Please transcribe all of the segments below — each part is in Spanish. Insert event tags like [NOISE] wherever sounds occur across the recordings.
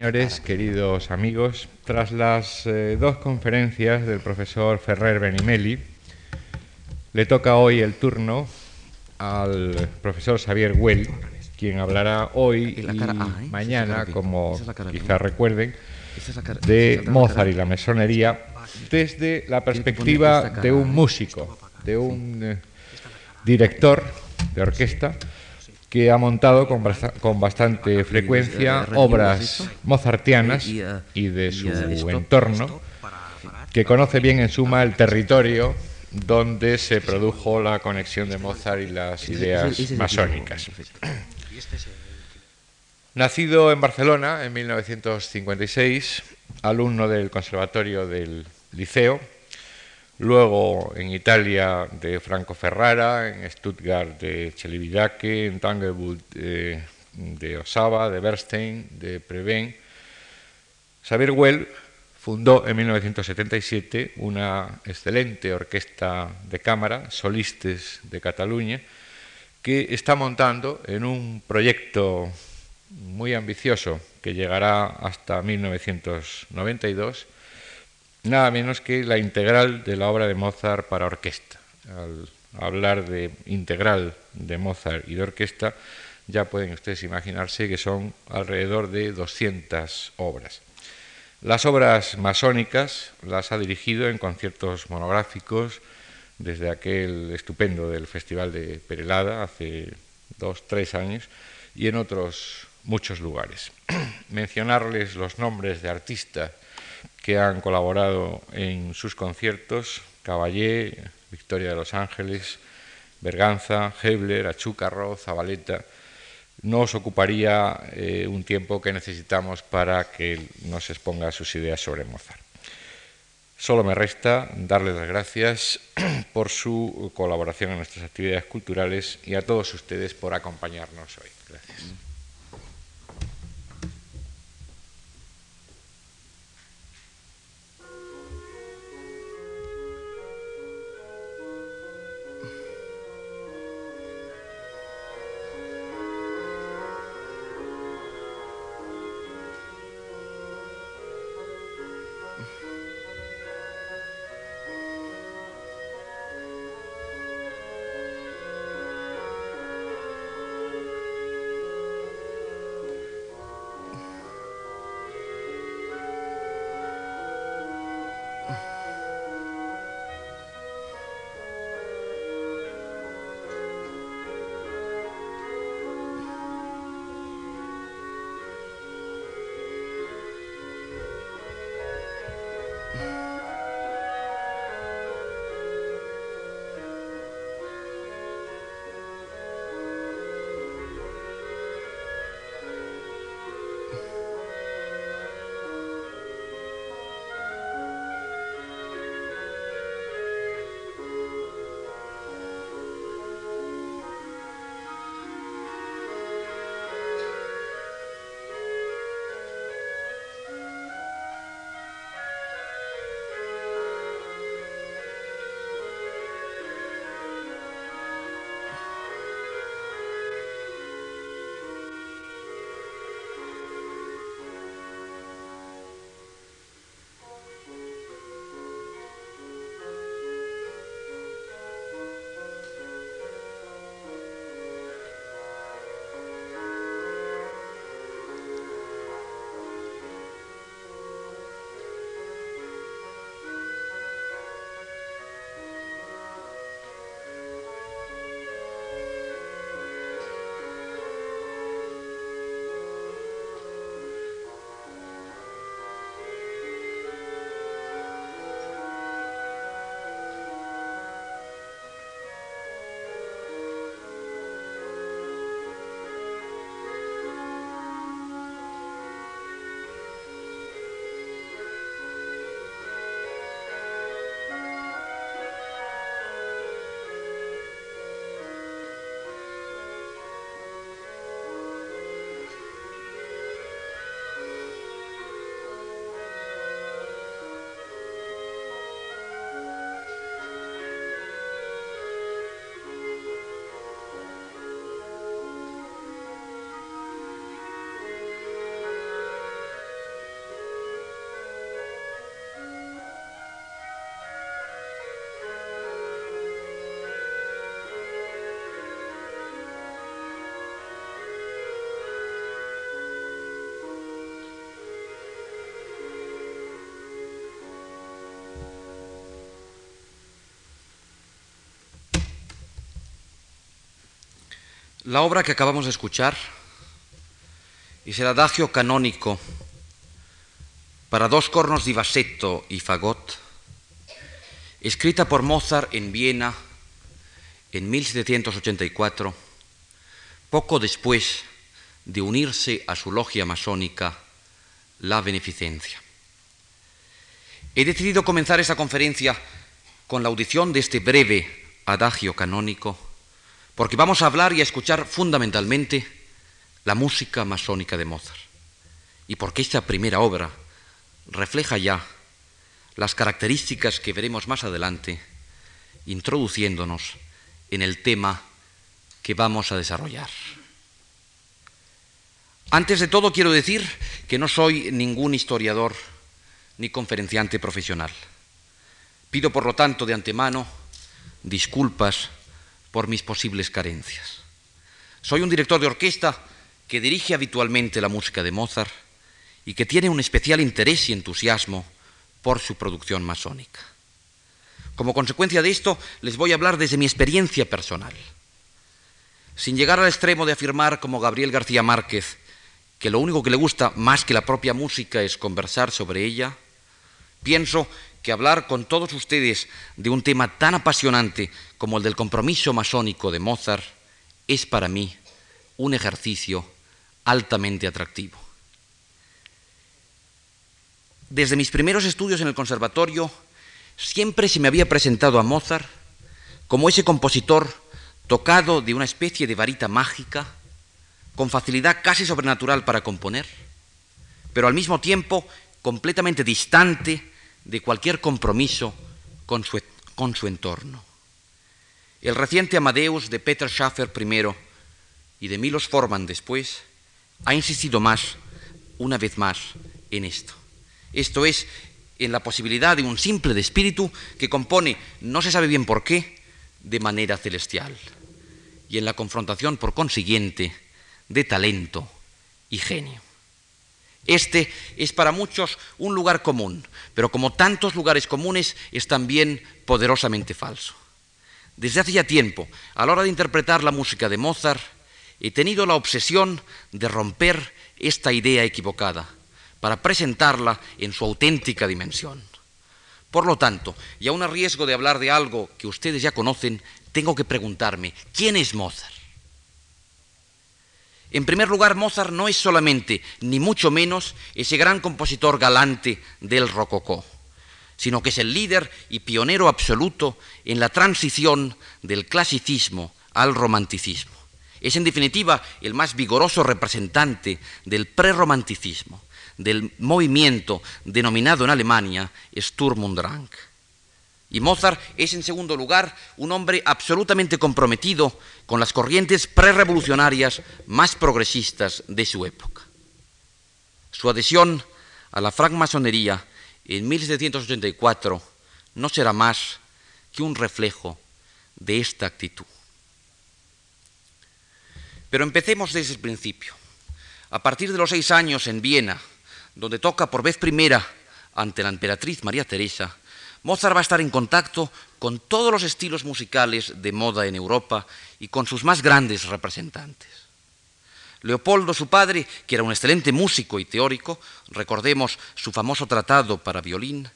Señores, queridos amigos, tras las eh, dos conferencias del profesor Ferrer Benimeli, le toca hoy el turno al profesor Xavier Well, quien hablará hoy y, ¿eh? mañana, como quizás recuerden, de Mozart y la mesonería desde la perspectiva de un músico, de un eh, director de orquesta que ha montado con, con bastante frecuencia obras mozartianas y de su entorno, que conoce bien en suma el territorio donde se produjo la conexión de Mozart y las ideas masónicas. Nacido en Barcelona en 1956, alumno del Conservatorio del Liceo, Luego en Italia de Franco Ferrara, en Stuttgart de Celibidache, en Tanglewood de, de Osaba, de Bernstein, de Prevent. Xavier Well fundó en 1977 una excelente orquesta de cámara, Solistes de Cataluña, que está montando en un proyecto muy ambicioso que llegará hasta 1992 nada menos que la integral de la obra de Mozart para orquesta. Al hablar de integral de Mozart y de orquesta, ya pueden ustedes imaginarse que son alrededor de 200 obras. Las obras masónicas las ha dirigido en conciertos monográficos desde aquel estupendo del Festival de Perelada hace dos, tres años y en otros muchos lugares. [CLEARS THROAT] Mencionarles los nombres de artistas que han colaborado en sus conciertos, Caballé, Victoria de los Ángeles, Berganza, Hebler, Achúcarro, Zabaleta, nos ocuparía eh, un tiempo que necesitamos para que nos exponga sus ideas sobre Mozart. Solo me resta darle las gracias [CLEARS THROAT] por su colaboración en nuestras actividades culturales y a todos ustedes por acompañarnos hoy. Gracias. La obra que acabamos de escuchar es el adagio canónico para dos cornos di bassetto y fagot, escrita por Mozart en Viena en 1784, poco después de unirse a su logia masónica, la Beneficencia. He decidido comenzar esta conferencia con la audición de este breve adagio canónico porque vamos a hablar y a escuchar fundamentalmente la música masónica de Mozart. Y porque esta primera obra refleja ya las características que veremos más adelante, introduciéndonos en el tema que vamos a desarrollar. Antes de todo quiero decir que no soy ningún historiador ni conferenciante profesional. Pido por lo tanto de antemano disculpas por mis posibles carencias. Soy un director de orquesta que dirige habitualmente la música de Mozart y que tiene un especial interés y entusiasmo por su producción masónica. Como consecuencia de esto, les voy a hablar desde mi experiencia personal. Sin llegar al extremo de afirmar, como Gabriel García Márquez, que lo único que le gusta más que la propia música es conversar sobre ella, pienso que hablar con todos ustedes de un tema tan apasionante como el del compromiso masónico de Mozart es para mí un ejercicio altamente atractivo. Desde mis primeros estudios en el conservatorio, siempre se me había presentado a Mozart como ese compositor tocado de una especie de varita mágica, con facilidad casi sobrenatural para componer, pero al mismo tiempo completamente distante de cualquier compromiso con su, con su entorno. El reciente Amadeus de Peter Schaffer primero y de Milos Forman después ha insistido más, una vez más, en esto. Esto es, en la posibilidad de un simple de espíritu que compone, no se sabe bien por qué, de manera celestial, y en la confrontación, por consiguiente, de talento y genio. Este es para muchos un lugar común, pero como tantos lugares comunes es también poderosamente falso. Desde hace ya tiempo, a la hora de interpretar la música de Mozart, he tenido la obsesión de romper esta idea equivocada para presentarla en su auténtica dimensión. Por lo tanto, y aun a riesgo de hablar de algo que ustedes ya conocen, tengo que preguntarme, ¿quién es Mozart? En primer lugar, Mozart no es solamente, ni mucho menos, ese gran compositor galante del rococó, sino que es el líder y pionero absoluto en la transición del clasicismo al romanticismo. Es en definitiva el más vigoroso representante del prerromanticismo, del movimiento denominado en Alemania Sturm und Drang. Y Mozart es, en segundo lugar, un hombre absolutamente comprometido con las corrientes prerevolucionarias más progresistas de su época. Su adhesión a la francmasonería en 1784 no será más que un reflejo de esta actitud. Pero empecemos desde el principio. A partir de los seis años en Viena, donde toca por vez primera ante la emperatriz María Teresa, Mozart va a estar en contacto con todos los estilos musicales de moda en Europa y con sus más grandes representantes. Leopoldo, su padre, que era un excelente músico y teórico, recordemos su famoso tratado para violín,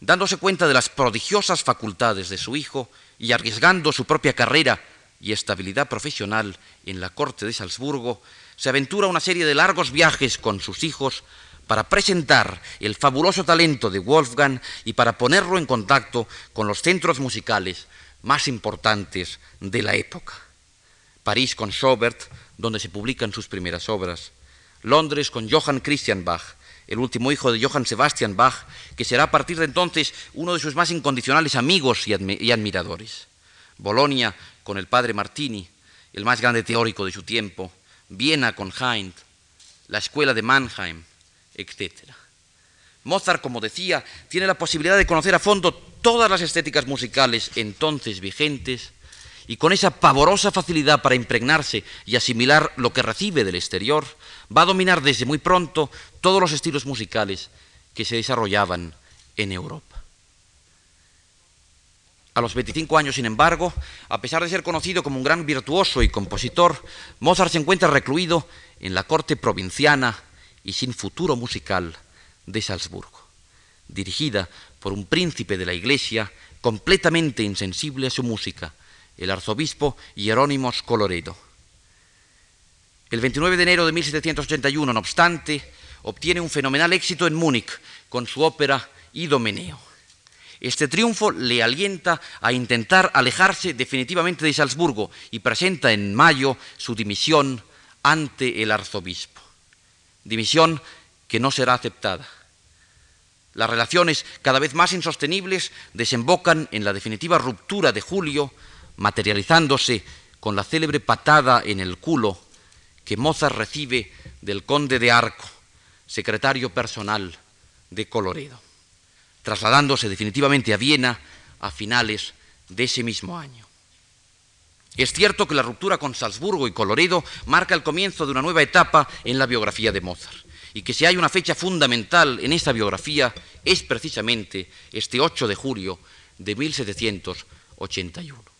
dándose cuenta de las prodigiosas facultades de su hijo y arriesgando su propia carrera y estabilidad profesional en la corte de Salzburgo, se aventura una serie de largos viajes con sus hijos para presentar el fabuloso talento de Wolfgang y para ponerlo en contacto con los centros musicales más importantes de la época. París con Schubert, donde se publican sus primeras obras. Londres con Johann Christian Bach, el último hijo de Johann Sebastian Bach, que será a partir de entonces uno de sus más incondicionales amigos y, admiradores. Bolonia con el padre Martini, el más grande teórico de su tiempo. Viena con Hind, la escuela de Mannheim, etc. Mozart, como decía, tiene la posibilidad de conocer a fondo todas las estéticas musicales entonces vigentes y con esa pavorosa facilidad para impregnarse y asimilar lo que recibe del exterior, va a dominar desde muy pronto todos los estilos musicales que se desarrollaban en Europa. A los 25 años, sin embargo, a pesar de ser conocido como un gran virtuoso y compositor, Mozart se encuentra recluido en la corte provinciana y sin futuro musical de Salzburgo, dirigida por un príncipe de la Iglesia completamente insensible a su música, el arzobispo Hierónimos Coloredo. El 29 de enero de 1781, no obstante, obtiene un fenomenal éxito en Múnich con su ópera Idomeneo. Este triunfo le alienta a intentar alejarse definitivamente de Salzburgo y presenta en mayo su dimisión ante el arzobispo. Dimisión que no será aceptada. Las relaciones cada vez más insostenibles desembocan en la definitiva ruptura de Julio, materializándose con la célebre patada en el culo que Mozart recibe del conde de Arco, secretario personal de Coloredo, trasladándose definitivamente a Viena a finales de ese mismo año. Es cierto que la ruptura con Salzburgo y Coloredo marca el comienzo de una nueva etapa en la biografía de Mozart, y que si hay una fecha fundamental en esta biografía es precisamente este 8 de julio de 1781.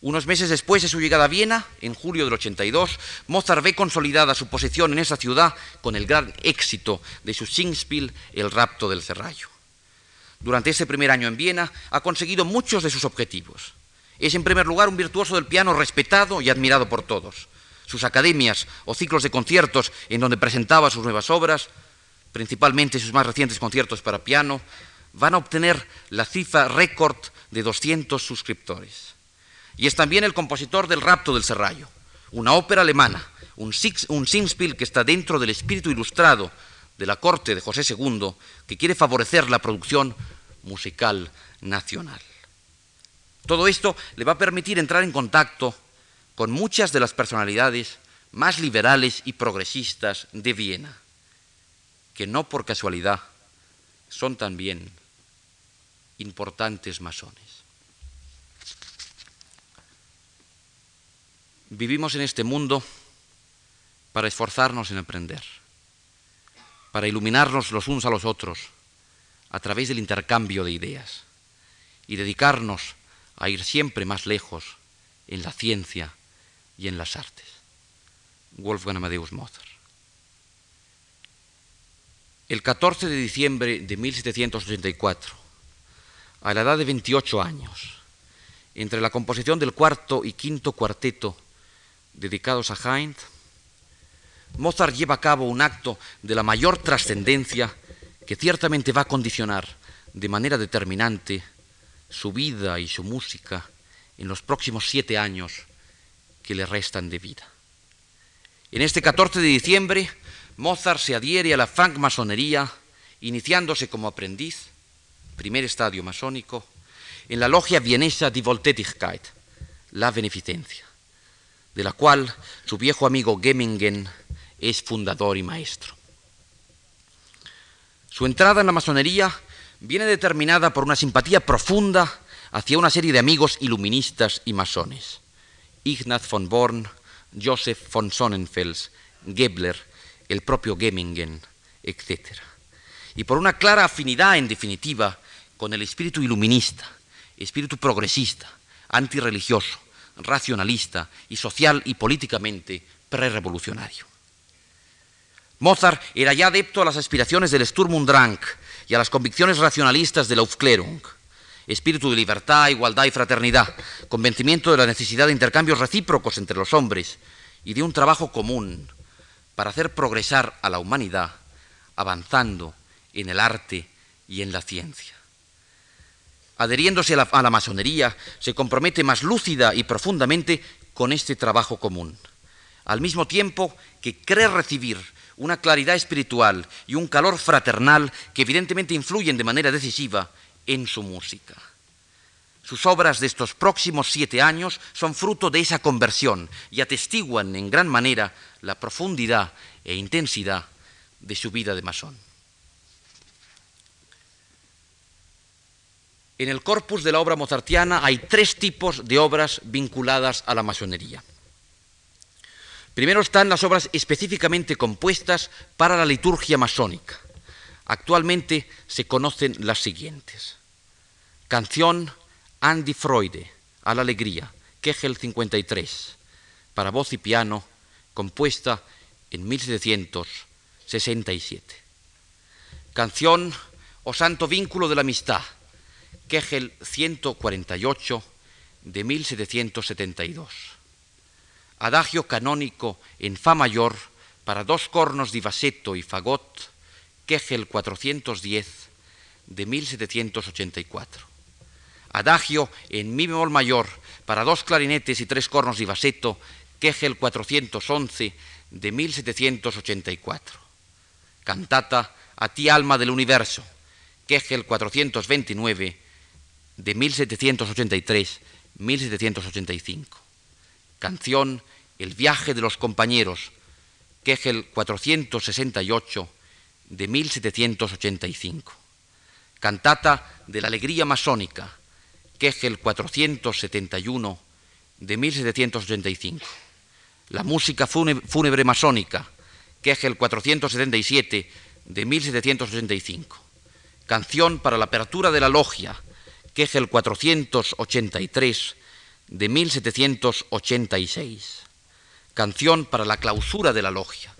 Unos meses después de su llegada a Viena, en julio del 82, Mozart ve consolidada su posición en esa ciudad con el gran éxito de su Singspiel El rapto del Cerrallo. Durante ese primer año en Viena ha conseguido muchos de sus objetivos. Es en primer lugar un virtuoso del piano respetado y admirado por todos. Sus academias o ciclos de conciertos en donde presentaba sus nuevas obras, principalmente sus más recientes conciertos para piano, van a obtener la cifra récord de 200 suscriptores y es también el compositor del Rapto del Serrallo, una ópera alemana, un, un Singspiel que está dentro del espíritu ilustrado de la corte de José II, que quiere favorecer la producción musical nacional. Todo esto le va a permitir entrar en contacto con muchas de las personalidades más liberales y progresistas de Viena, que no por casualidad son también importantes masones. Vivimos en este mundo para esforzarnos en aprender, para iluminarnos los unos a los otros a través del intercambio de ideas y dedicarnos a ir siempre más lejos en la ciencia y en las artes. Wolfgang Amadeus Mozart. El 14 de diciembre de 1784, a la edad de 28 años, entre la composición del cuarto y quinto cuarteto dedicados a Heinz, Mozart lleva a cabo un acto de la mayor trascendencia que ciertamente va a condicionar de manera determinante su vida y su música en los próximos siete años que le restan de vida. En este 14 de diciembre, Mozart se adhiere a la francmasonería, iniciándose como aprendiz, primer estadio masónico, en la logia vienesa Die Voltätigkeit, la beneficencia de la cual su viejo amigo Gemmingen es fundador y maestro. Su entrada en la masonería viene determinada por una simpatía profunda hacia una serie de amigos iluministas y masones. Ignaz von Born, Joseph von Sonnenfels, Gebler, el propio Gemmingen, etc. Y por una clara afinidad, en definitiva, con el espíritu iluminista, espíritu progresista, antirreligioso, racionalista y social y políticamente prerevolucionario. Mozart era ya adepto a las aspiraciones del Sturm und Drang y a las convicciones racionalistas de la Aufklärung, espíritu de libertad, igualdad y fraternidad, convencimiento de la necesidad de intercambios recíprocos entre los hombres y de un trabajo común para hacer progresar a la humanidad avanzando en el arte y en la ciencia adheriéndose a la, masonería, se compromete más lúcida y profundamente con este trabajo común, al mismo tiempo que cree recibir una claridad espiritual y un calor fraternal que evidentemente influyen de manera decisiva en su música. Sus obras de estos próximos siete años son fruto de esa conversión y atestiguan en gran manera la profundidad e intensidad de su vida de masón. En el corpus de la obra mozartiana hay tres tipos de obras vinculadas a la masonería. Primero están las obras específicamente compuestas para la liturgia masónica. Actualmente se conocen las siguientes. Canción Andy Freude, a la alegría, Kegel 53, para voz y piano, compuesta en 1767. Canción O Santo Vínculo de la Amistad, Kegel 148, de 1772. Adagio canónico en Fa mayor para dos cornos di vasetto y fagot, Kegel 410, de 1784. Adagio en Mi bemol mayor para dos clarinetes y tres cornos di vasetto, Kegel 411 de 1784. Cantata A ti alma del universo, Kegel 429 de 1783-1785. Canción El viaje de los compañeros, Kegel 468 de 1785. Cantata de la alegría masónica, Kegel 471 de 1785. La música fúnebre masónica, Kegel 477 de 1785. Canción para la apertura de la logia, Kegel 483 de 1786. Canción para la clausura de la logia,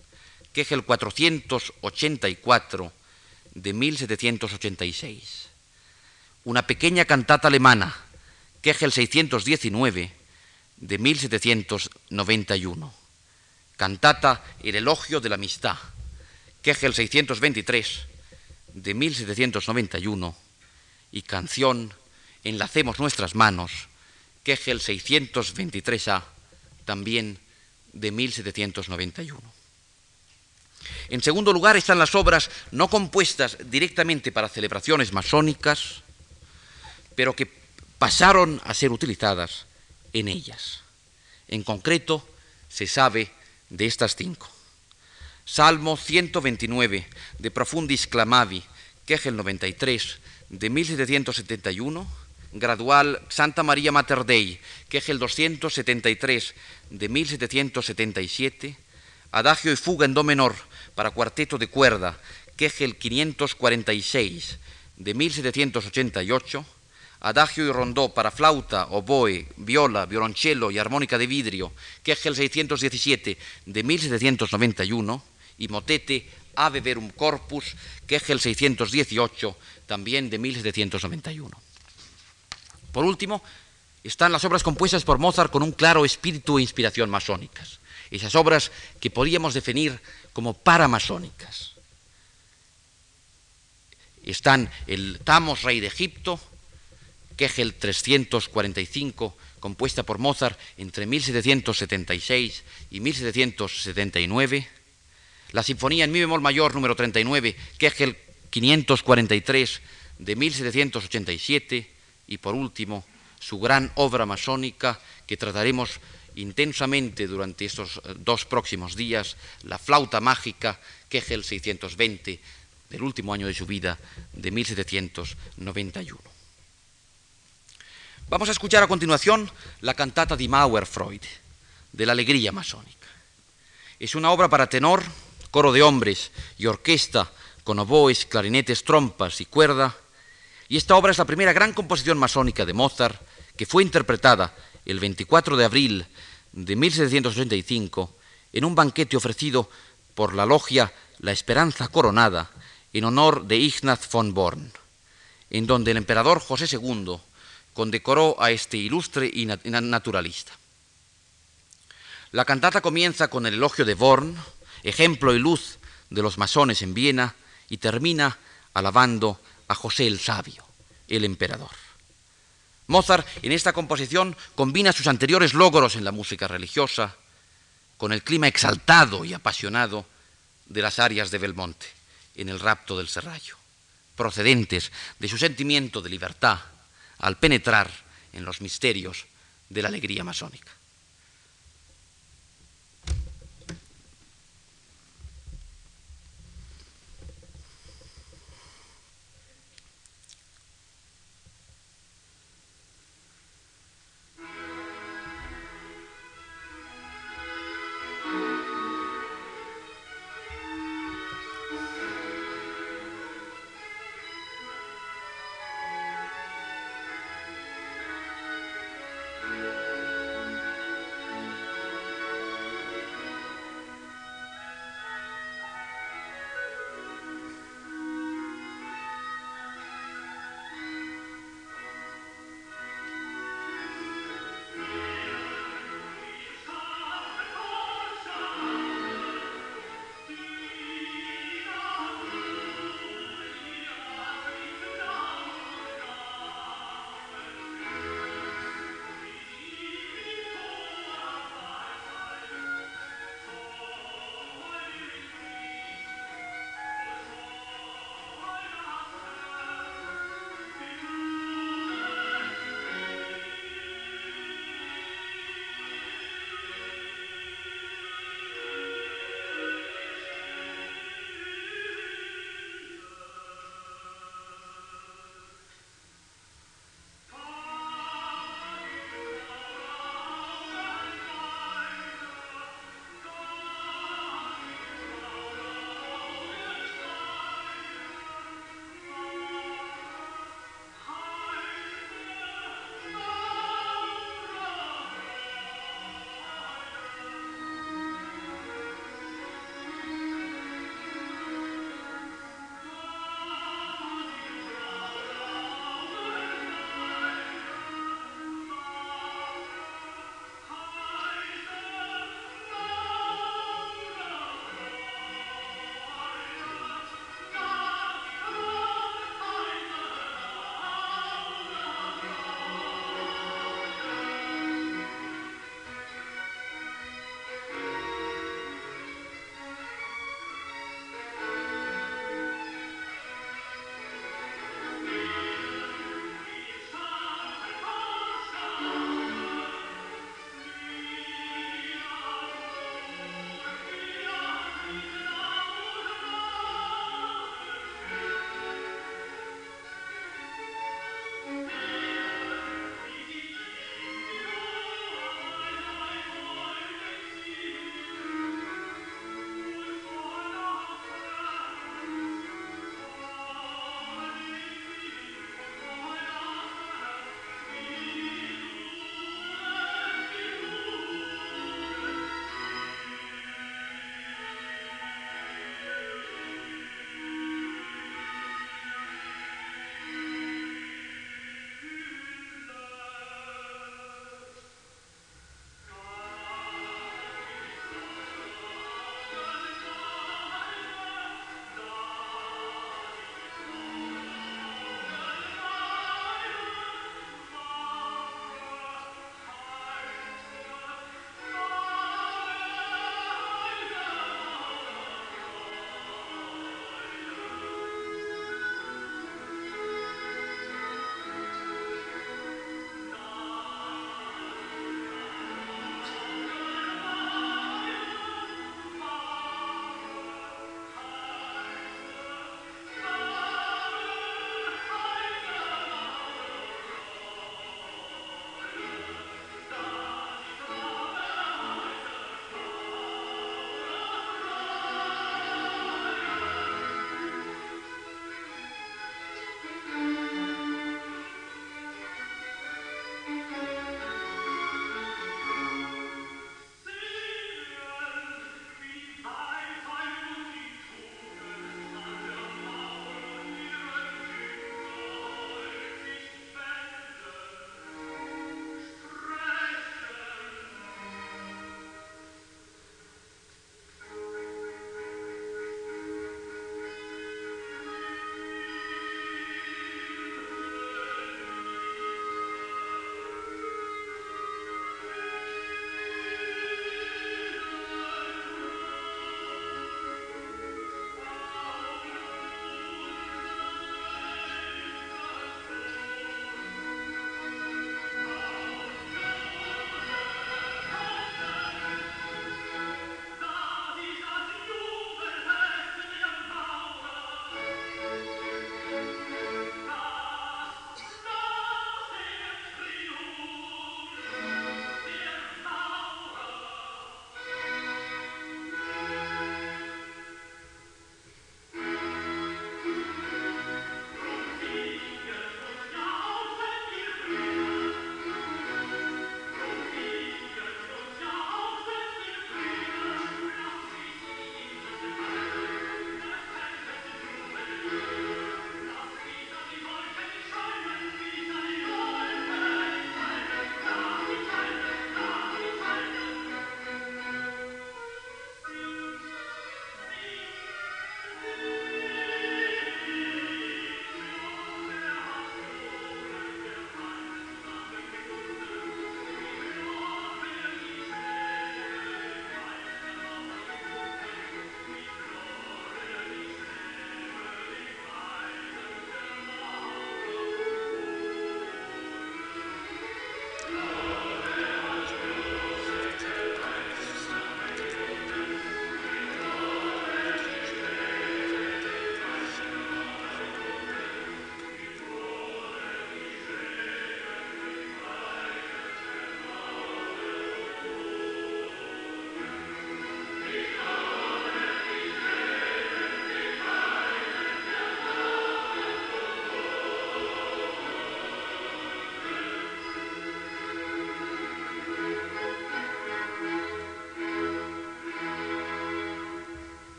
Kegel 484 de 1786 una pequeña cantata alemana, Kegel 619, de 1791. Cantata El elogio de la amistad, Kegel 623, de 1791. Y canción Enlacemos nuestras manos, Kegel 623A, también de 1791. En segundo lugar están las obras no compuestas directamente para celebraciones masónicas, pero que pasaron a ser utilizadas en ellas. En concreto, se sabe de estas cinco. Salmo 129 de Profundis Clamavi, Kegel 93 de 1771, Gradual Santa María Mater Dei, Kegel 273 de 1777, Adagio y Fuga en Do menor para cuarteto de cuerda, Kegel 546 de 1788, Adagio y rondó para flauta, oboe, viola, violonchelo y armónica de vidrio, que es el 617 de 1791, y motete Ave Verum Corpus, que es el 618 también de 1791. Por último, están las obras compuestas por Mozart con un claro espíritu e inspiración masónicas, esas obras que podríamos definir como paramasónicas. Están el Tamos, rey de Egipto, Kegel 345, compuesta por Mozart entre 1776 y 1779, la Sinfonía en Mi bemol mayor número 39, Kegel 543 de 1787 y por último su gran obra masónica que trataremos intensamente durante estos eh, dos próximos días, la flauta mágica Kegel 620 del último año de su vida de 1791. Vamos a escuchar a continuación la cantata di Freud, de la alegría masónica. Es una obra para tenor, coro de hombres y orquesta con oboes, clarinetes, trompas y cuerda, y esta obra es la primera gran composición masónica de Mozart que fue interpretada el 24 de abril de 1785 en un banquete ofrecido por la logia La Esperanza Coronada en honor de Ignaz von Born, en donde el emperador José II condecoró a este ilustre y naturalista. La cantata comienza con el elogio de Born, ejemplo y luz de los masones en Viena, y termina alabando a José el Sabio, el emperador. Mozart en esta composición combina sus anteriores logros en la música religiosa con el clima exaltado y apasionado de las arias de Belmonte en el rapto del Serrallo, procedentes de su sentimiento de libertad, al penetrar en los misterios de la alegría masónica.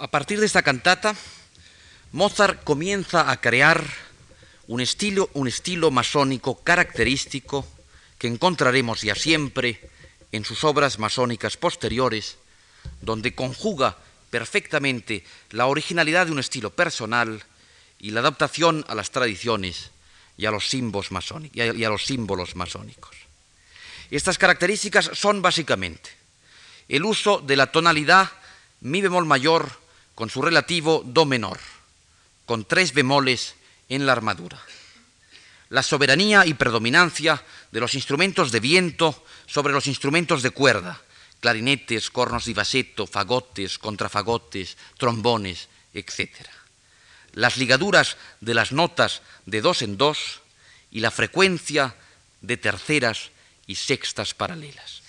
A partir de esta cantata, Mozart comienza a crear un estilo, un estilo masónico característico que encontraremos ya siempre en sus obras masónicas posteriores, donde conjuga perfectamente la originalidad de un estilo personal y la adaptación a las tradiciones y a los símbolos, masónicos, y a los símbolos masónicos. Estas características son básicamente el uso de la tonalidad mi bemol mayor con su relativo do menor, con tres bemoles en la armadura. La soberanía y predominancia de los instrumentos de viento sobre los instrumentos de cuerda, clarinetes, cornos de baseto, fagotes, contrafagotes, trombones, etc. Las ligaduras de las notas de dos en dos y la frecuencia de terceras y sextas paralelas.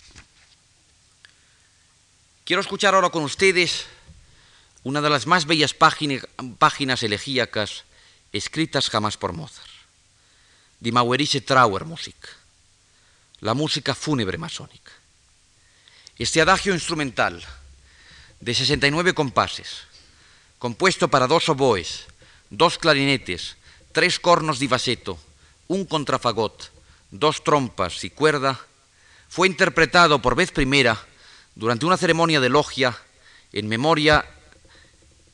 Quiero escuchar ahora con ustedes una de las más bellas páginas elegíacas escritas jamás por Mozart, Die Mauerische Trauermusik, la música fúnebre masónica. Este adagio instrumental de 69 compases, compuesto para dos oboes, dos clarinetes, tres cornos de baseto, un contrafagot, dos trompas y cuerda, fue interpretado por vez primera durante una ceremonia de logia en memoria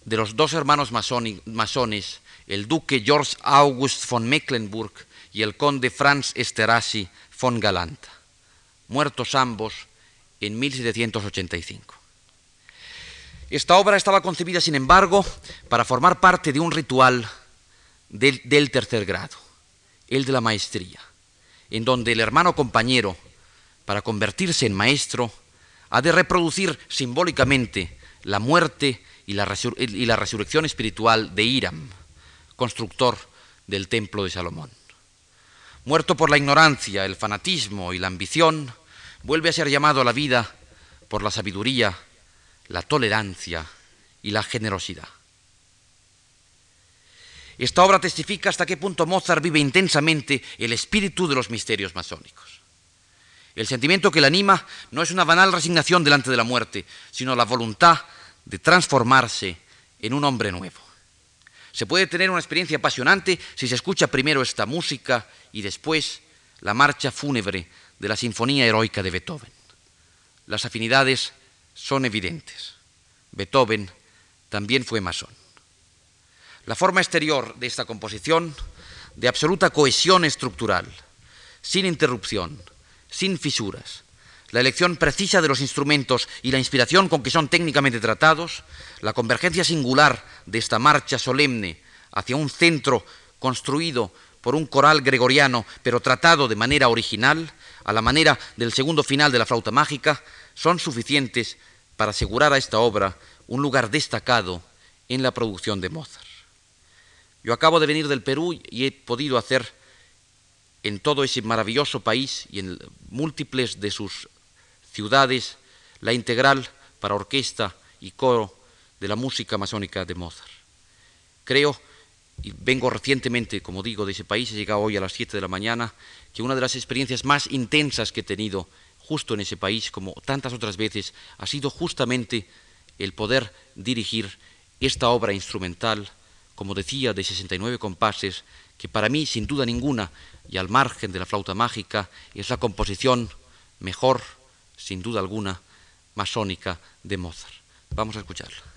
de los dos hermanos masones, el duque George August von Mecklenburg y el conde Franz Esterhazy von Galanta, muertos ambos en 1785. Esta obra estaba concebida, sin embargo, para formar parte de un ritual del, del tercer grado, el de la maestría, en donde el hermano compañero, para convertirse en maestro, ha de reproducir simbólicamente la muerte y la, resurrección espiritual de Hiram, constructor del templo de Salomón. Muerto por la ignorancia, el fanatismo y la ambición, vuelve a ser llamado a la vida por la sabiduría, la tolerancia y la generosidad. Esta obra testifica hasta qué punto Mozart vive intensamente el espíritu de los misterios masónicos. El sentimiento que le anima no es una banal resignación delante de la muerte, sino la voluntad de transformarse en un hombre nuevo. Se puede tener una experiencia apasionante si se escucha primero esta música y después la marcha fúnebre de la Sinfonía Heroica de Beethoven. Las afinidades son evidentes. Beethoven también fue masón. La forma exterior de esta composición, de absoluta cohesión estructural, sin interrupción, sin fisuras. La elección precisa de los instrumentos y la inspiración con que son técnicamente tratados, la convergencia singular de esta marcha solemne hacia un centro construido por un coral gregoriano, pero tratado de manera original, a la manera del segundo final de la flauta mágica, son suficientes para asegurar a esta obra un lugar destacado en la producción de Mozart. Yo acabo de venir del Perú y he podido hacer en todo ese maravilloso país y en múltiples de sus ciudades la integral para orquesta y coro de la música masónica de Mozart. Creo, y vengo recientemente, como digo, de ese país, he llegado hoy a las 7 de la mañana, que una de las experiencias más intensas que he tenido justo en ese país, como tantas otras veces, ha sido justamente el poder dirigir esta obra instrumental, como decía, de 69 compases, que para mí, sin duda ninguna, y al margen de la flauta mágica, es la composición mejor, sin duda alguna, masónica de Mozart. Vamos a escucharla.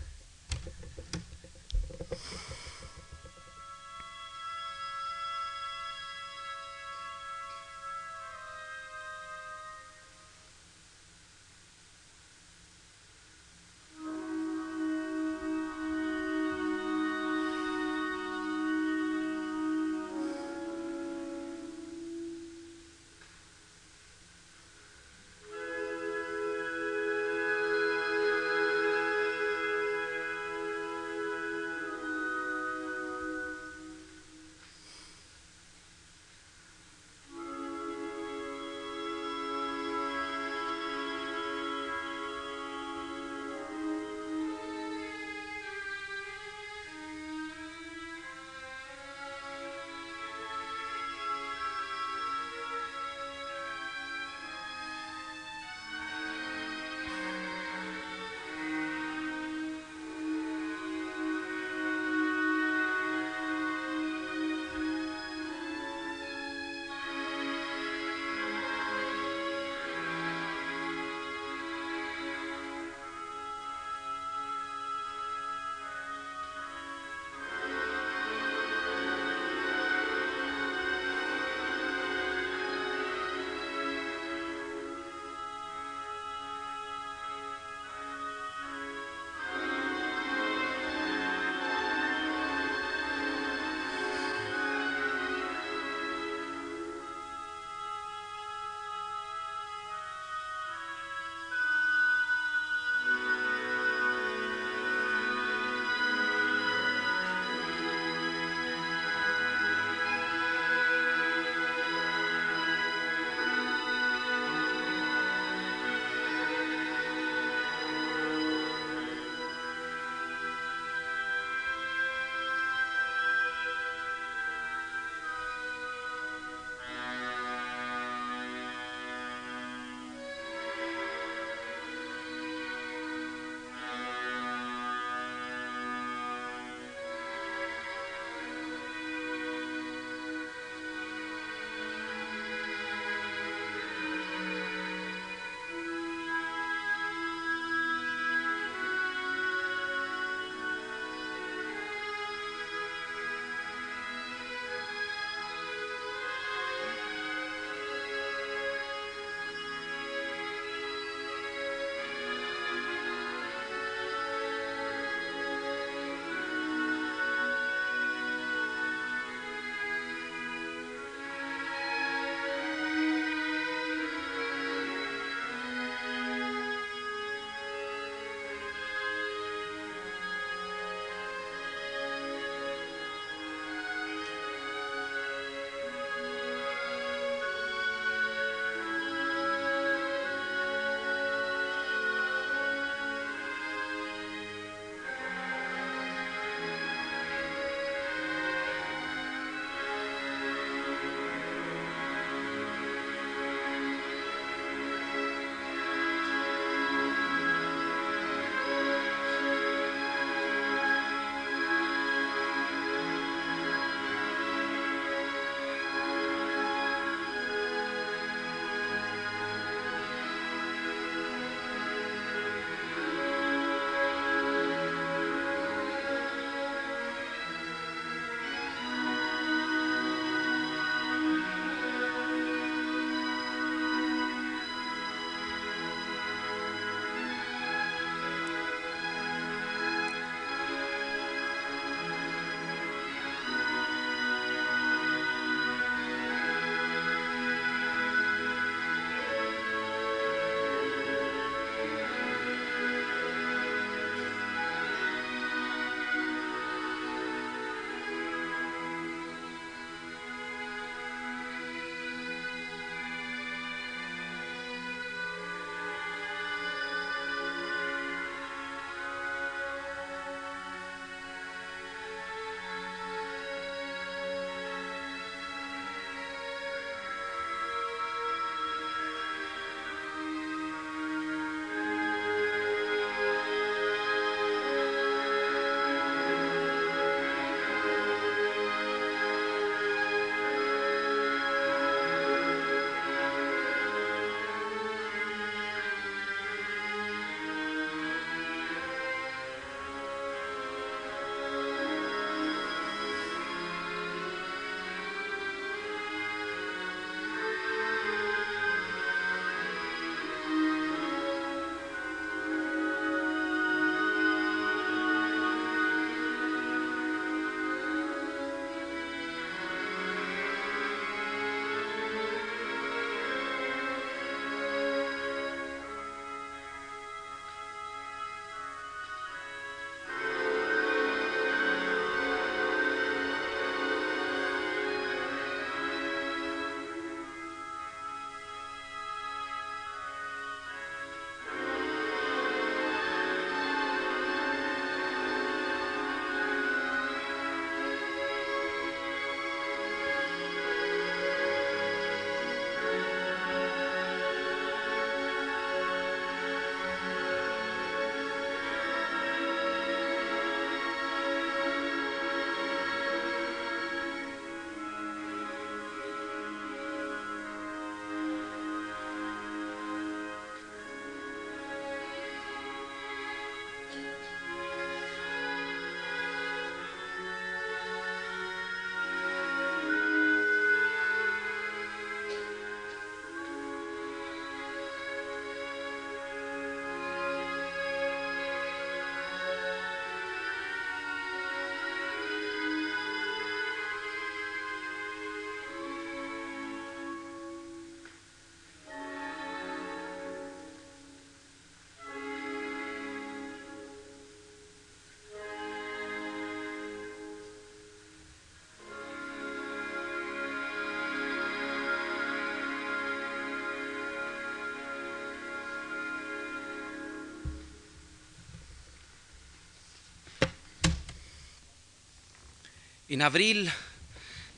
En abril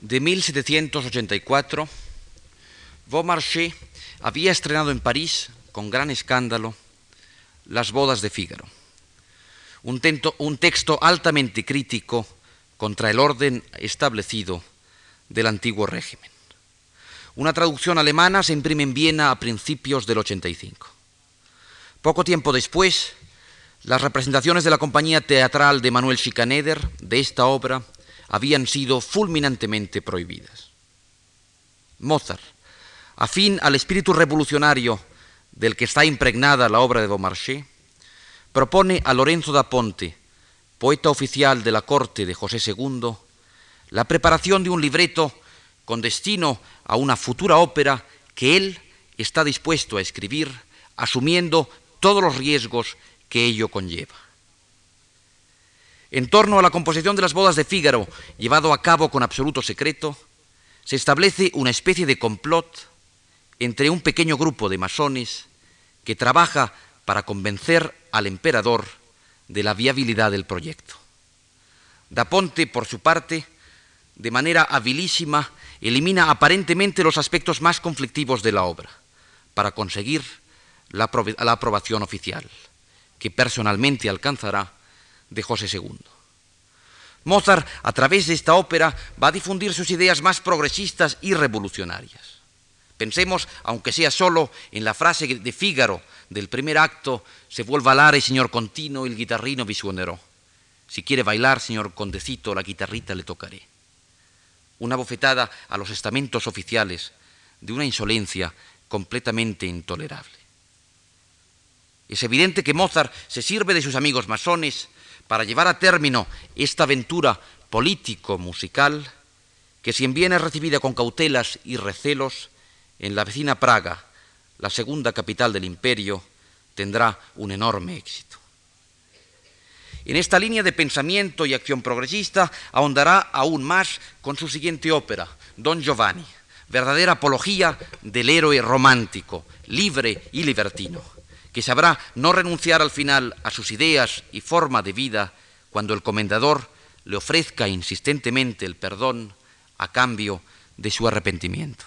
de 1784, Beaumarchais había estrenado en París, con gran escándalo, Las bodas de Fígaro, un, texto altamente crítico contra el orden establecido del antiguo régimen. Una traducción alemana se imprime en Viena a principios del 85. Poco tiempo después, las representaciones de la compañía teatral de Manuel Schikaneder de esta obra habían sido fulminantemente prohibidas. Mozart, afín al espíritu revolucionario del que está impregnada la obra de Beaumarchais, propone a Lorenzo da Ponte, poeta oficial de la corte de José II, la preparación de un libreto con destino a una futura ópera que él está dispuesto a escribir, asumiendo todos los riesgos que ello conlleva. En torno a la composición de las bodas de Fígaro, llevado a cabo con absoluto secreto, se establece una especie de complot entre un pequeño grupo de masones que trabaja para convencer al emperador de la viabilidad del proyecto. Da Ponte, por su parte, de manera habilísima, elimina aparentemente los aspectos más conflictivos de la obra para conseguir la, aprobación oficial, que personalmente alcanzará de José II. Mozart, a través de esta ópera, va a difundir sus ideas más progresistas y revolucionarias. Pensemos, aunque sea solo, en la frase de Fígaro del primer acto, se vuelve a bailar el señor Contino, el guitarrino vi Si quiere bailar, señor Condecito, la guitarrita le tocaré una bofetada a los estamentos oficiales de una insolencia completamente intolerable. Es evidente que Mozart se sirve de sus amigos masones para llevar a término esta aventura político-musical que si en bien es recibida con cautelas y recelos, en la vecina Praga, la segunda capital del imperio, tendrá un enorme éxito. En esta línea de pensamiento y acción progresista ahondará aún más con su siguiente ópera, Don Giovanni, verdadera apología del héroe romántico, libre y libertino, que sabrá no renunciar al final a sus ideas y forma de vida cuando el comendador le ofrezca insistentemente el perdón a cambio de su arrepentimiento.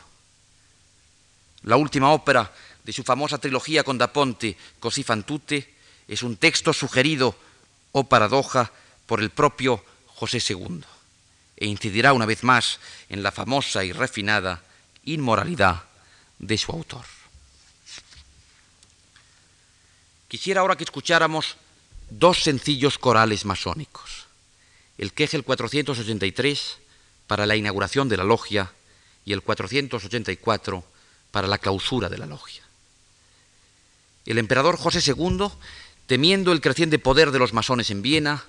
La última ópera de su famosa trilogía con Da Ponte, Così fan tutte, es un texto sugerido o paradoja por el propio José II, e incidirá una vez más en la famosa y refinada inmoralidad de su autor. Quisiera ahora que escucháramos dos sencillos corales masónicos, el Kegel 483 para la inauguración de la logia y el 484 para la clausura de la logia. El emperador José II temiendo el creciente poder de los masones en Viena,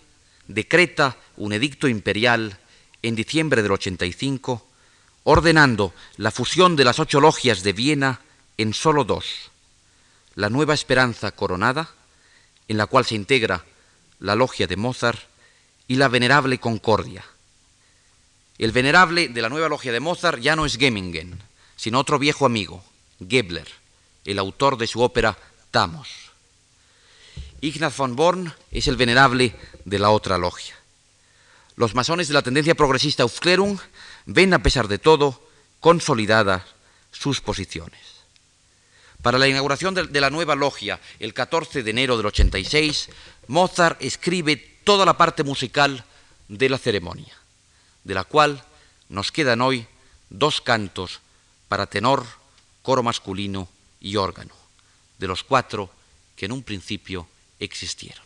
decreta un edicto imperial en diciembre del 85, ordenando la fusión de las ocho logias de Viena en solo dos, la Nueva Esperanza Coronada, en la cual se integra la logia de Mozart, y la Venerable Concordia. El venerable de la nueva logia de Mozart ya no es Gemmingen, sino otro viejo amigo, Gebler, el autor de su ópera Tamos. Ignaz von Born es el venerable de la otra logia. Los masones de la tendencia progresista Aufklärung ven, a pesar de todo, consolidadas sus posiciones. Para la inauguración de la nueva logia, el 14 de enero del 86, Mozart escribe toda la parte musical de la ceremonia, de la cual nos quedan hoy dos cantos para tenor, coro masculino y órgano, de los cuatro que en un principio existieron.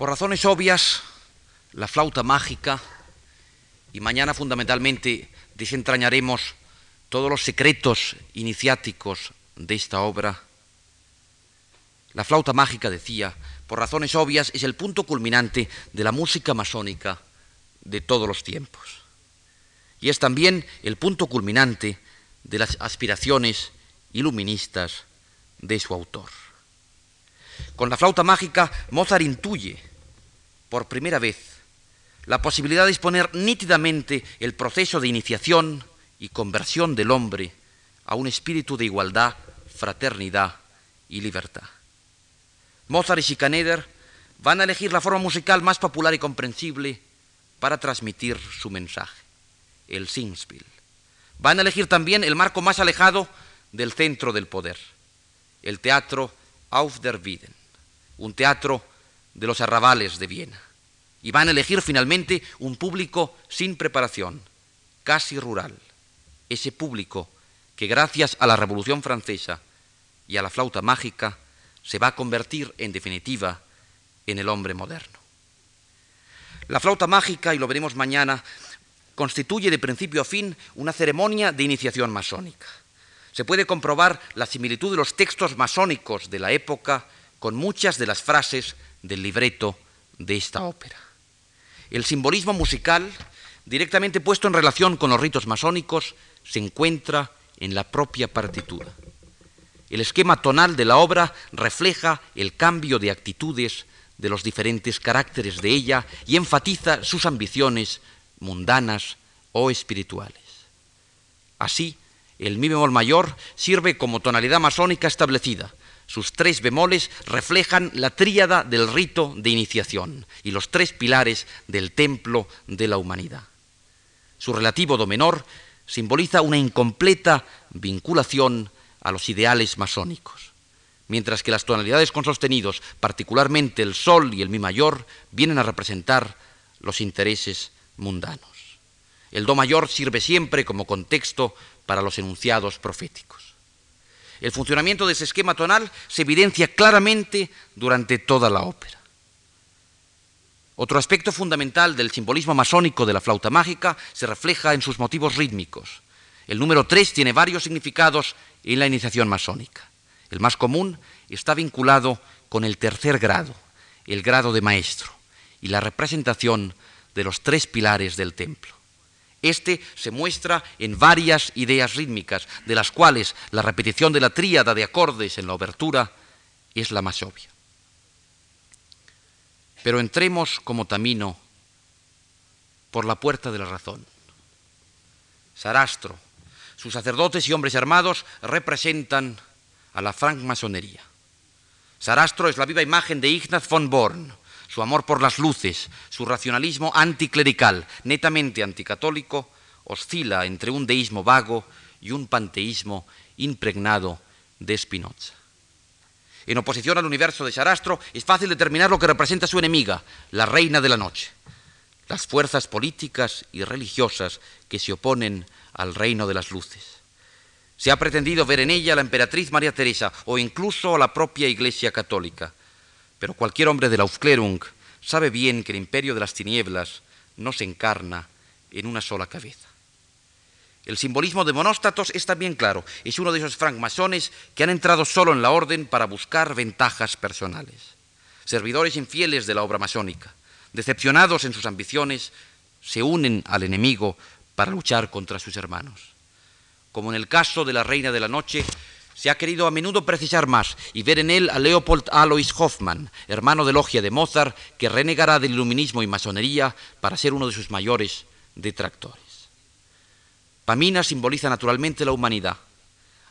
Por razones obvias, la flauta mágica, y mañana fundamentalmente desentrañaremos todos los secretos iniciáticos de esta obra, la flauta mágica, decía, por razones obvias, es el punto culminante de la música masónica de todos los tiempos. Y es también el punto culminante de las aspiraciones iluministas de su autor. Con la flauta mágica, Mozart intuye por primera vez la posibilidad de exponer nítidamente el proceso de iniciación y conversión del hombre a un espíritu de igualdad, fraternidad y libertad. Mozart y Schikaneder van a elegir la forma musical más popular y comprensible para transmitir su mensaje, el Singspiel. Van a elegir también el marco más alejado del centro del poder, el teatro Auf der Wieden, un teatro de los arrabales de Viena. Y van a elegir finalmente un público sin preparación, casi rural, ese público que gracias a la Revolución Francesa y a la flauta mágica se va a convertir en definitiva en el hombre moderno. La flauta mágica, y lo veremos mañana, constituye de principio a fin una ceremonia de iniciación masónica. Se puede comprobar la similitud de los textos masónicos de la época con muchas de las frases del libreto de esta ópera. El simbolismo musical, directamente puesto en relación con los ritos masónicos, se encuentra en la propia partitura. El esquema tonal de la obra refleja el cambio de actitudes de los diferentes caracteres de ella y enfatiza sus ambiciones mundanas o espirituales. Así, el mi bemol mayor sirve como tonalidad masónica establecida, sus tres bemoles reflejan la tríada del rito de iniciación y los tres pilares del templo de la humanidad. Su relativo do menor simboliza una incompleta vinculación a los ideales masónicos, mientras que las tonalidades con sostenidos, particularmente el sol y el mi mayor, vienen a representar los intereses mundanos. El do mayor sirve siempre como contexto para los enunciados proféticos. El funcionamiento de ese esquema tonal se evidencia claramente durante toda la ópera. Otro aspecto fundamental del simbolismo masónico de la flauta mágica se refleja en sus motivos rítmicos. El número 3 tiene varios significados en la iniciación masónica. El más común está vinculado con el tercer grado, el grado de maestro, y la representación de los tres pilares del templo. Este se muestra en varias ideas rítmicas, de las cuales la repetición de la tríada de acordes en la obertura es la más obvia. Pero entremos como tamino por la puerta de la razón. Sarastro, sus sacerdotes y hombres armados representan a la francmasonería. Sarastro es la viva imagen de Ignaz von Born, su amor por las luces, su racionalismo anticlerical, netamente anticatólico, oscila entre un deísmo vago y un panteísmo impregnado de Spinoza. En oposición al universo de Sarastro, es fácil determinar lo que representa su enemiga, la reina de la noche, las fuerzas políticas y religiosas que se oponen al reino de las luces. Se ha pretendido ver en ella a la emperatriz María Teresa o incluso a la propia Iglesia Católica. Pero cualquier hombre de la Aufklärung sabe bien que el imperio de las tinieblas no se encarna en una sola cabeza. El simbolismo de monóstatos es también claro. Es uno de esos francmasones que han entrado solo en la orden para buscar ventajas personales. Servidores infieles de la obra masónica, decepcionados en sus ambiciones, se unen al enemigo para luchar contra sus hermanos. Como en el caso de la Reina de la Noche, se ha querido a menudo precisar más y ver en él a Leopold Alois Hoffmann, hermano de logia de Mozart, que renegará del iluminismo y masonería para ser uno de sus mayores detractores. Pamina simboliza naturalmente la humanidad.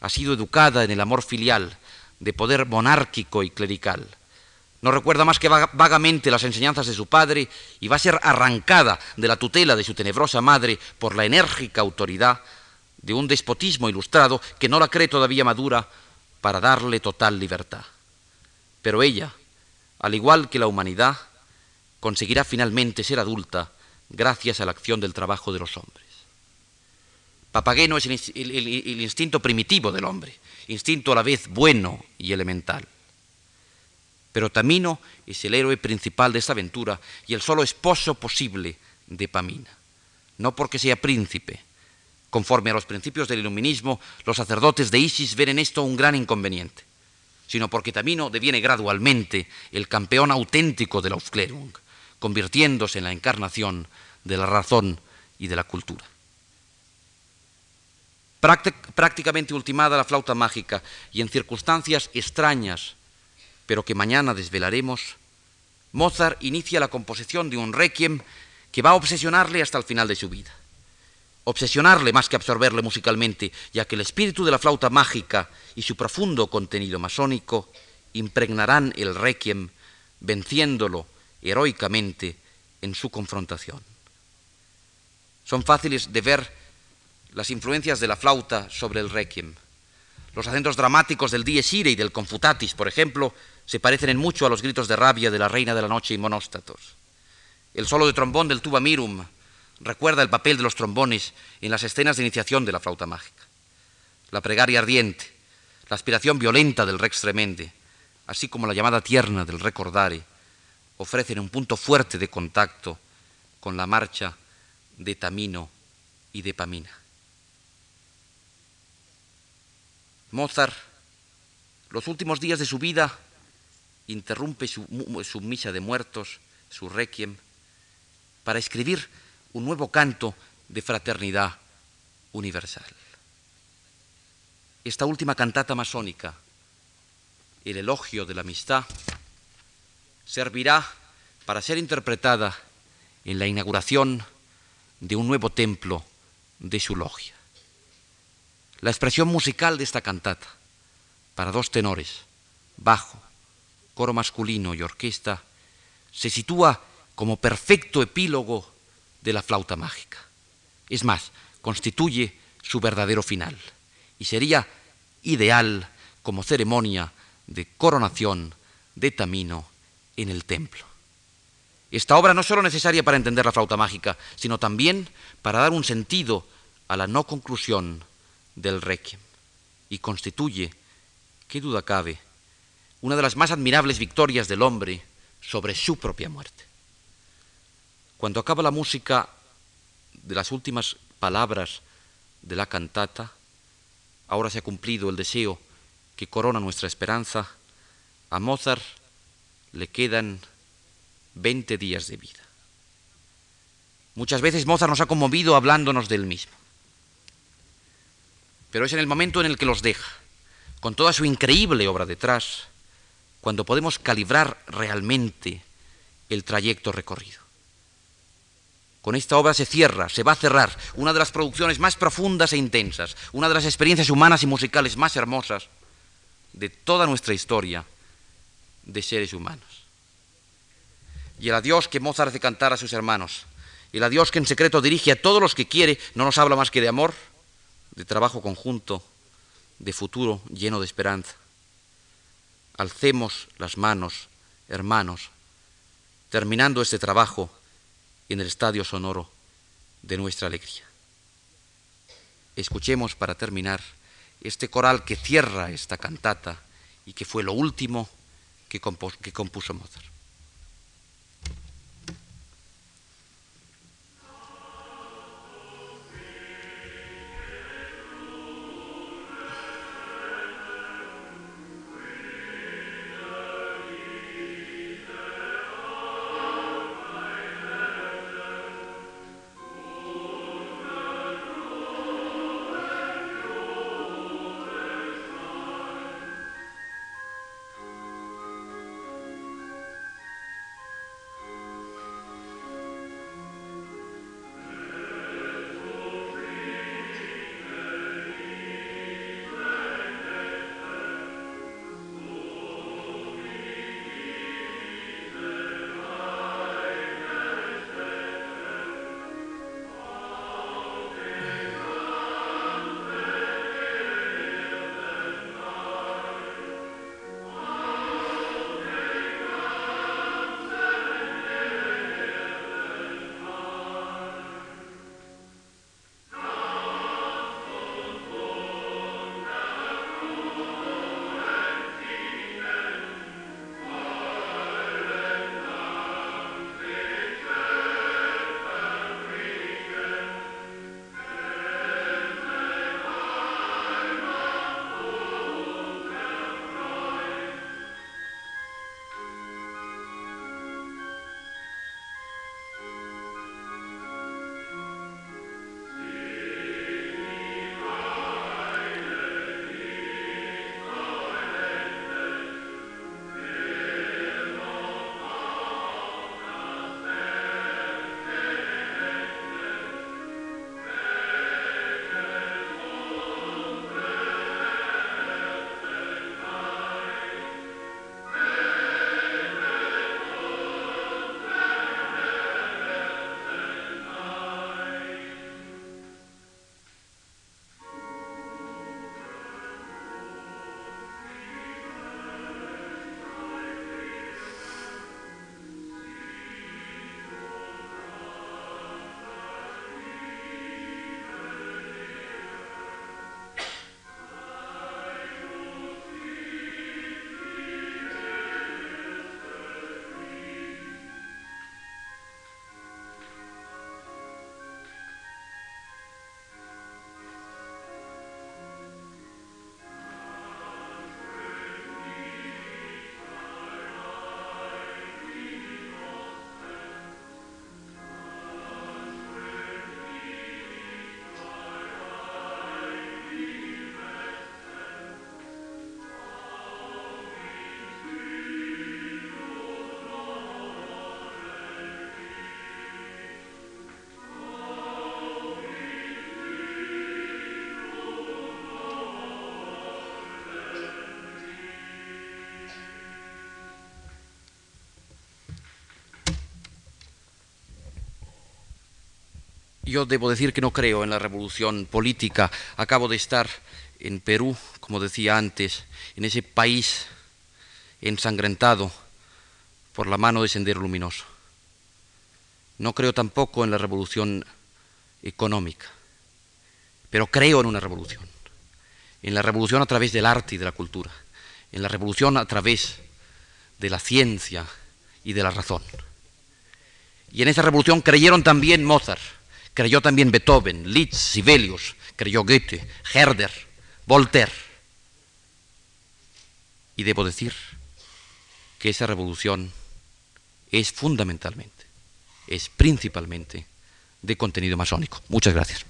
Ha sido educada en el amor filial, de poder monárquico y clerical. No recuerda más que vagamente las enseñanzas de su padre y va a ser arrancada de la tutela de su tenebrosa madre por la enérgica autoridad de un despotismo ilustrado que no la cree todavía madura para darle total libertad. Pero ella, al igual que la humanidad, conseguirá finalmente ser adulta gracias a la acción del trabajo de los hombres. Papageno es el, el, instinto primitivo del hombre, instinto a la vez bueno y elemental. Pero Tamino es el héroe principal de esta aventura y el solo esposo posible de Pamina. No porque sea príncipe. Conforme a los principios del iluminismo, los sacerdotes de Isis ven en esto un gran inconveniente, sino porque Tamino deviene gradualmente el campeón auténtico de la Aufklärung, convirtiéndose en la encarnación de la razón y de la cultura. Prácticamente ultimada la flauta mágica y en circunstancias extrañas pero que mañana desvelaremos, Mozart inicia la composición de un requiem que va a obsesionarle hasta el final de su vida. Obsesionarle más que absorberle musicalmente, ya que el espíritu de la flauta mágica y su profundo contenido masónico impregnarán el requiem, venciéndolo heroicamente en su confrontación. Son fáciles de ver las influencias de la flauta sobre el requiem. Los acentos dramáticos del Dies Irae y del Confutatis, por ejemplo, se parecen en mucho a los gritos de rabia de la Reina de la Noche y Monóstatos. El solo de trombón del tuba mirum recuerda el papel de los trombones en las escenas de iniciación de la flauta mágica. La pregaria ardiente, la aspiración violenta del rex tremende, así como la llamada tierna del recordare, ofrecen un punto fuerte de contacto con la marcha de Tamino y de Pamina. Mozart, los últimos días de su vida, interrumpe su, misa de muertos, su requiem, para escribir un nuevo canto de fraternidad universal. Esta última cantata masónica, el elogio de la amistad, servirá para ser interpretada en la inauguración de un nuevo templo de su logia. La expresión musical de esta cantata, para dos tenores, bajo, coro masculino y orquesta, se sitúa como perfecto epílogo de la flauta mágica. Es más, constituye su verdadero final y sería ideal como ceremonia de coronación de Tamino en el templo. Esta obra no es solo necesaria para entender la flauta mágica, sino también para dar un sentido a la no conclusión del requiem y constituye, qué duda cabe, una de las más admirables victorias del hombre sobre su propia muerte. Cuando acaba la música de las últimas palabras de la cantata, ahora se ha cumplido el deseo que corona nuestra esperanza, a Mozart le quedan 20 días de vida. Muchas veces Mozart nos ha conmovido hablándonos del mismo. Pero es en el momento en el que los deja, con toda su increíble obra detrás, cuando podemos calibrar realmente el trayecto recorrido. Con esta obra se cierra, se va a cerrar una de las producciones más profundas e intensas, una de las experiencias humanas y musicales más hermosas de toda nuestra historia de seres humanos. Y el adiós que Mozart hace cantar a sus hermanos, el adiós que en secreto dirige a todos los que quiere, no nos habla más que de amor, de trabajo conjunto, de futuro lleno de esperanza. Alcemos las manos, hermanos, terminando este trabajo en el estadio sonoro de nuestra alegría. Escuchemos para terminar este coral que cierra esta cantata y que fue lo último que, compuso Mozart. Yo debo decir que no creo en la revolución política. Acabo de estar en Perú, como decía antes, en ese país ensangrentado por la mano de Sendero Luminoso. No creo tampoco en la revolución económica, pero creo en una revolución, en la revolución a través del arte y de la cultura, en la revolución a través de la ciencia y de la razón. Y en esa revolución creyeron también Mozart, creyó también Beethoven, Liszt, Sibelius, creyó Goethe, Herder, Voltaire. Y debo decir que esa revolución es fundamentalmente, es principalmente de contenido masónico. Muchas gracias.